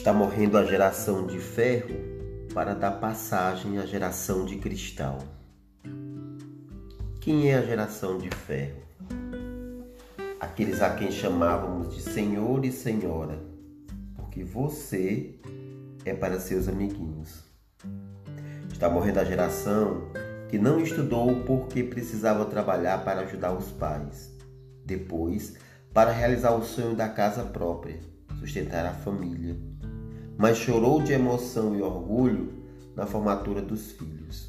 Está morrendo a geração de ferro para dar passagem à geração de cristal. Quem é a geração de ferro? Aqueles a quem chamávamos de senhor e senhora, porque você é para seus amiguinhos. Está morrendo a geração que não estudou porque precisava trabalhar para ajudar os pais. Depois, para realizar o sonho da casa própria, sustentar a família mas chorou de emoção e orgulho na formatura dos filhos.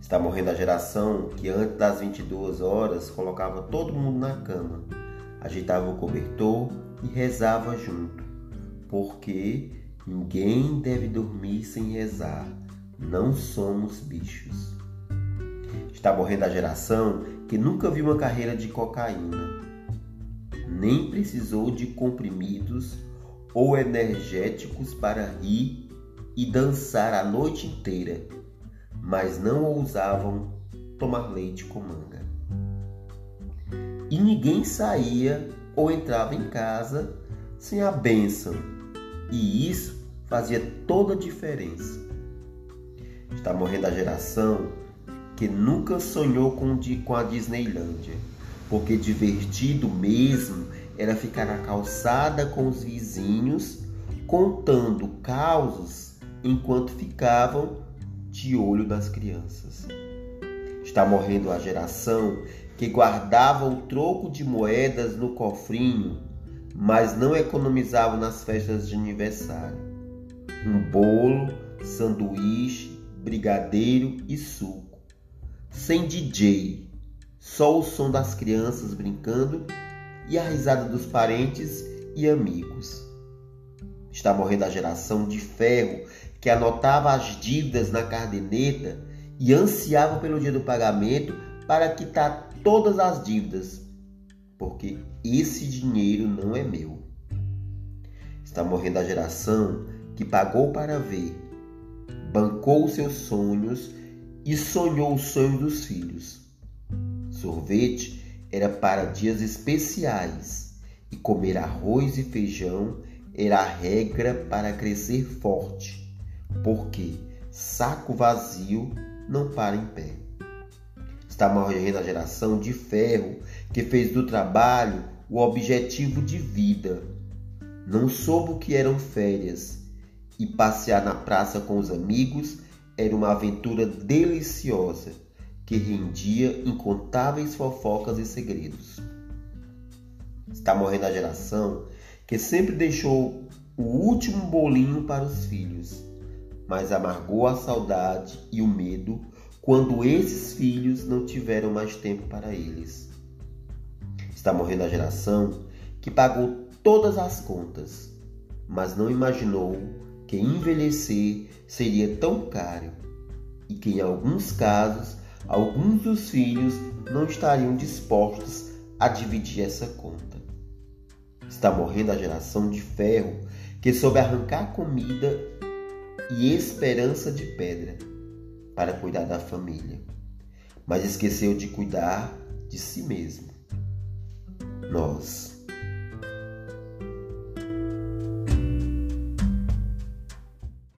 Está morrendo a geração que antes das 22 horas colocava todo mundo na cama, agitava o cobertor e rezava junto, porque ninguém deve dormir sem rezar, não somos bichos. Está morrendo a geração que nunca viu uma carreira de cocaína, nem precisou de comprimidos ou energéticos para rir e dançar a noite inteira, mas não ousavam tomar leite com manga. E ninguém saía ou entrava em casa sem a bênção, e isso fazia toda a diferença. Está morrendo a geração que nunca sonhou com, a Disneylândia, porque divertido mesmo era ficar na calçada com os vizinhos, contando causos enquanto ficavam de olho nas crianças. Está morrendo a geração que guardava o troco de moedas no cofrinho, mas não economizava nas festas de aniversário. Um bolo, sanduíche, brigadeiro e suco. Sem DJ, só o som das crianças brincando e a risada dos parentes e amigos. Está morrendo a geração de ferro que anotava as dívidas na caderneta e ansiava pelo dia do pagamento para quitar todas as dívidas, porque esse dinheiro não é meu. Está morrendo a geração que pagou para ver, bancou seus sonhos e sonhou o sonho dos filhos. Sorvete era para dias especiais e comer arroz e feijão era a regra para crescer forte, porque saco vazio não para em pé. Está morrendo a geração de ferro que fez do trabalho o objetivo de vida. Não soube o que eram férias e passear na praça com os amigos era uma aventura deliciosa que rendia incontáveis fofocas e segredos. Está morrendo a geração que sempre deixou o último bolinho para os filhos, mas amargou a saudade e o medo quando esses filhos não tiveram mais tempo para eles. Está morrendo a geração que pagou todas as contas, mas não imaginou que envelhecer seria tão caro e que em alguns casos alguns dos filhos não estariam dispostos a dividir essa conta. Está morrendo a geração de ferro que soube arrancar comida e esperança de pedra para cuidar da família, mas esqueceu de cuidar de si mesmo. Nós